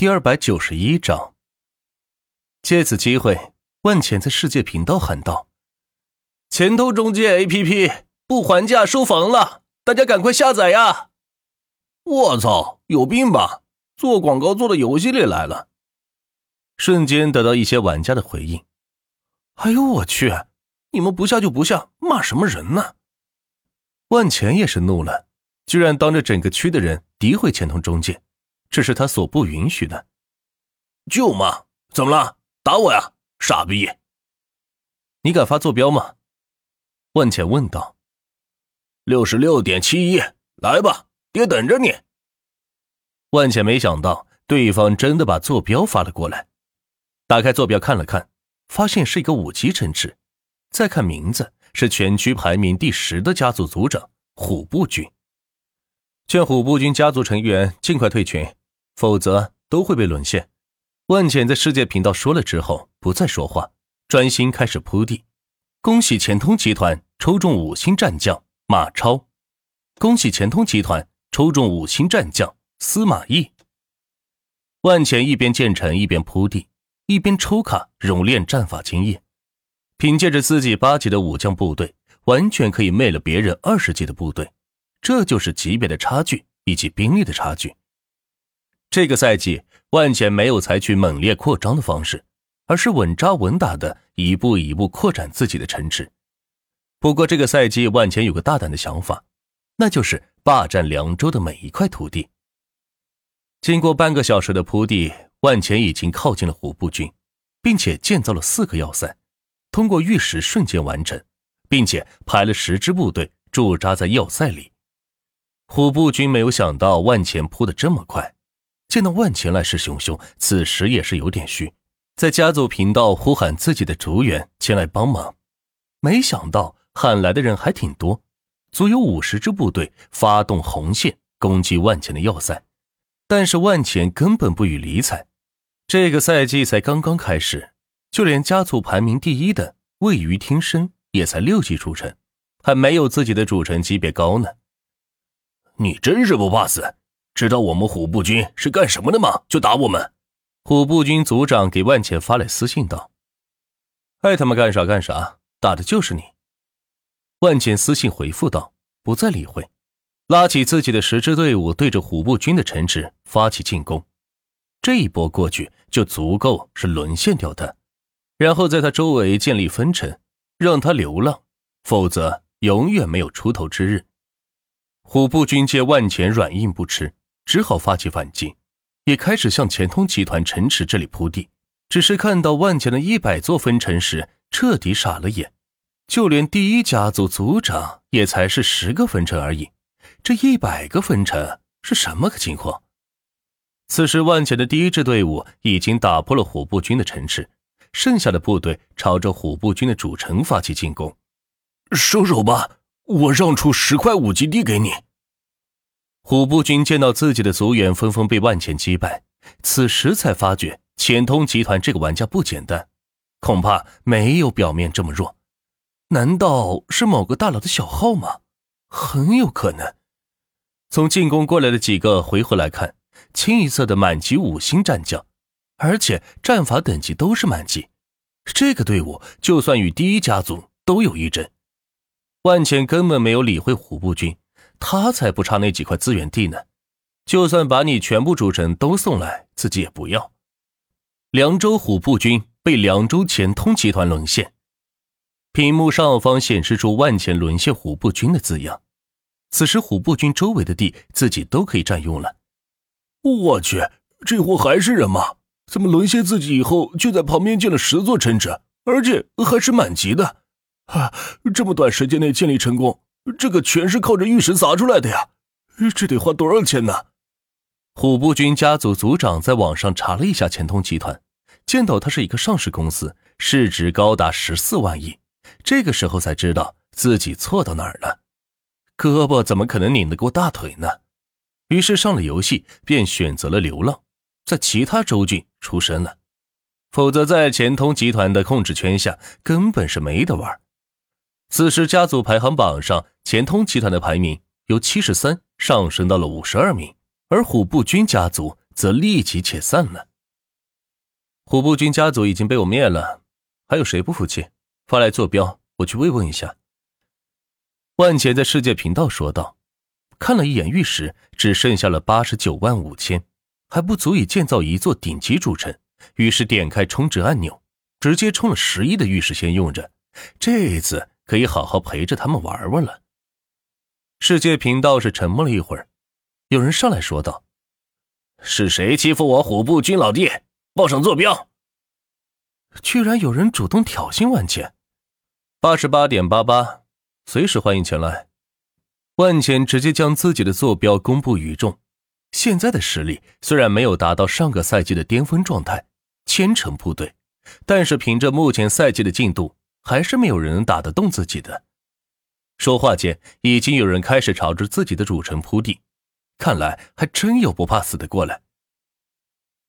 第二百九十一章。借此机会，万钱在世界频道喊道：“钱头中介 APP 不还价收房了，大家赶快下载呀！”我操，有病吧？做广告做到游戏里来了！瞬间得到一些玩家的回应。哎呦我去！你们不下就不下，骂什么人呢？万钱也是怒了，居然当着整个区的人诋毁钱通中介。这是他所不允许的。舅妈，怎么了？打我呀，傻逼！你敢发坐标吗？万钱问道。六十六点七一，来吧，爹等着你。万钱没想到对方真的把坐标发了过来，打开坐标看了看，发现是一个五级城池。再看名字，是全区排名第十的家族族长虎步军。劝虎步军家族成员尽快退群。否则都会被沦陷。万浅在世界频道说了之后，不再说话，专心开始铺地。恭喜钱通集团抽中五星战将马超！恭喜钱通集团抽中五星战将司马懿！万浅一边建成，一边铺地，一边抽卡熔炼战法经验。凭借着自己八级的武将部队，完全可以灭了别人二十级的部队。这就是级别的差距以及兵力的差距。这个赛季，万钱没有采取猛烈扩张的方式，而是稳扎稳打的一步一步扩展自己的城池。不过，这个赛季万钱有个大胆的想法，那就是霸占凉州的每一块土地。经过半个小时的铺地，万钱已经靠近了虎步军，并且建造了四个要塞，通过玉石瞬间完成，并且派了十支部队驻扎在要塞里。虎步军没有想到万钱铺的这么快。见到万钱来势汹汹，此时也是有点虚，在家族频道呼喊自己的族员前来帮忙。没想到喊来的人还挺多，足有五十支部队发动红线攻击万钱的要塞，但是万钱根本不予理睬。这个赛季才刚刚开始，就连家族排名第一的魏于听生也才六级出城，还没有自己的主城级别高呢。你真是不怕死！知道我们虎步军是干什么的吗？就打我们！虎步军族长给万茜发来私信道：“爱他妈干啥干啥，打的就是你。”万茜私信回复道：“不再理会，拉起自己的十支队伍，对着虎步军的城池发起进攻。这一波过去，就足够是沦陷掉他，然后在他周围建立分城，让他流浪，否则永远没有出头之日。”虎步军见万钱软硬不吃。只好发起反击，也开始向钱通集团城池这里铺地。只是看到万钱的一百座分城时，彻底傻了眼。就连第一家族族长也才是十个分城而已，这一百个分城是什么个情况？此时，万钱的第一支队伍已经打破了虎步军的城池，剩下的部队朝着虎步军的主城发起进攻。收手吧，我让出十块五级地给你。虎步军见到自己的族员纷纷被万钱击败，此时才发觉钱通集团这个玩家不简单，恐怕没有表面这么弱。难道是某个大佬的小号吗？很有可能。从进攻过来的几个回合来看，清一色的满级五星战将，而且战法等级都是满级。这个队伍就算与第一家族都有一争。万钱根本没有理会虎步军。他才不差那几块资源地呢，就算把你全部主城都送来，自己也不要。凉州虎步军被凉州钱通集团沦陷，屏幕上方显示出万钱沦陷虎步军的字样。此时虎步军周围的地自己都可以占用了。我去，这货还是人吗？怎么沦陷自己以后就在旁边建了十座城池，而且还是满级的？啊，这么短时间内建立成功！这个全是靠着玉石砸出来的呀，这得花多少钱呢？虎步军家族族长在网上查了一下钱通集团，见到它是一个上市公司，市值高达十四万亿。这个时候才知道自己错到哪儿了，胳膊怎么可能拧得过大腿呢？于是上了游戏，便选择了流浪，在其他州郡出身了。否则在钱通集团的控制圈下，根本是没得玩。此时，家族排行榜上，钱通集团的排名由七十三上升到了五十二名，而虎步军家族则立即解散了。虎步军家族已经被我灭了，还有谁不服气？发来坐标，我去慰问一下。万钱在世界频道说道，看了一眼玉石，只剩下了八十九万五千，还不足以建造一座顶级主城。于是点开充值按钮，直接充了十亿的玉石先用着，这一次可以好好陪着他们玩玩了。世界频道是沉默了一会儿，有人上来说道：“是谁欺负我虎步军老弟？报上坐标。”居然有人主动挑衅万茜，八十八点八八，随时欢迎前来。万茜直接将自己的坐标公布于众。现在的实力虽然没有达到上个赛季的巅峰状态，千城部队，但是凭着目前赛季的进度，还是没有人能打得动自己的。说话间，已经有人开始朝着自己的主城铺地，看来还真有不怕死的过来。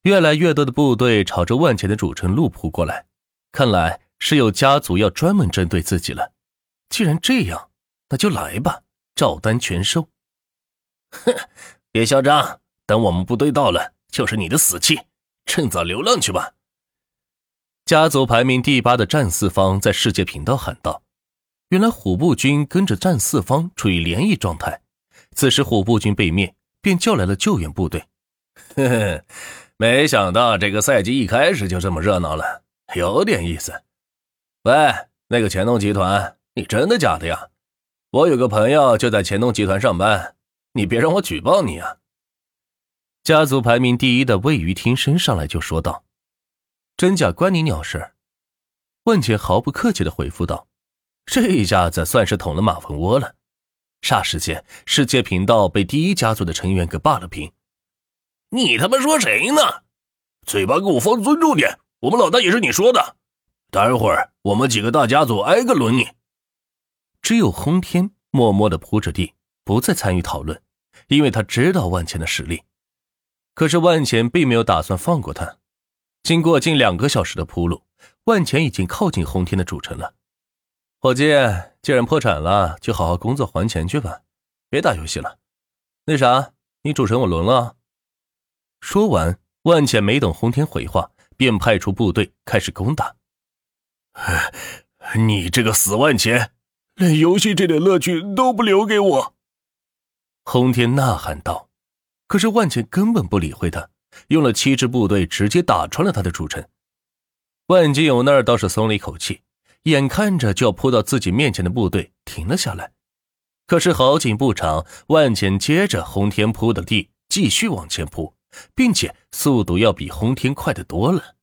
越来越多的部队朝着万钱的主城路扑过来，看来是有家族要专门针对自己了。既然这样，那就来吧，照单全收。哼，别嚣张，等我们部队到了，就是你的死期，趁早流浪去吧。家族排名第八的战四方在世界频道喊道。原来虎步军跟着战四方处于联谊状态，此时虎步军被灭，便叫来了救援部队。呵呵，没想到这个赛季一开始就这么热闹了，有点意思。喂，那个乾东集团，你真的假的呀？我有个朋友就在乾东集团上班，你别让我举报你啊！家族排名第一的魏于听声上来就说道：“真假关你鸟事？”万茜毫不客气的回复道。这一下子算是捅了马蜂窝了。霎时间，世界频道被第一家族的成员给霸了屏。你他妈说谁呢？嘴巴给我放尊重点！我们老大也是你说的。待会儿我们几个大家族挨个轮你。只有轰天默默的铺着地，不再参与讨论，因为他知道万钱的实力。可是万钱并没有打算放过他。经过近两个小时的铺路，万钱已经靠近轰天的主城了。伙计，既然破产了，就好好工作还钱去吧，别打游戏了。那啥，你主城我轮了。说完，万茜没等洪天回话，便派出部队开始攻打。你这个死万钱，连游戏这点乐趣都不留给我！洪天呐喊道。可是万钱根本不理会他，用了七支部队直接打穿了他的主城。万金勇那儿倒是松了一口气。眼看着就要扑到自己面前的部队停了下来，可是好景不长，万钱接着轰天扑的地继续往前扑，并且速度要比轰天快得多了。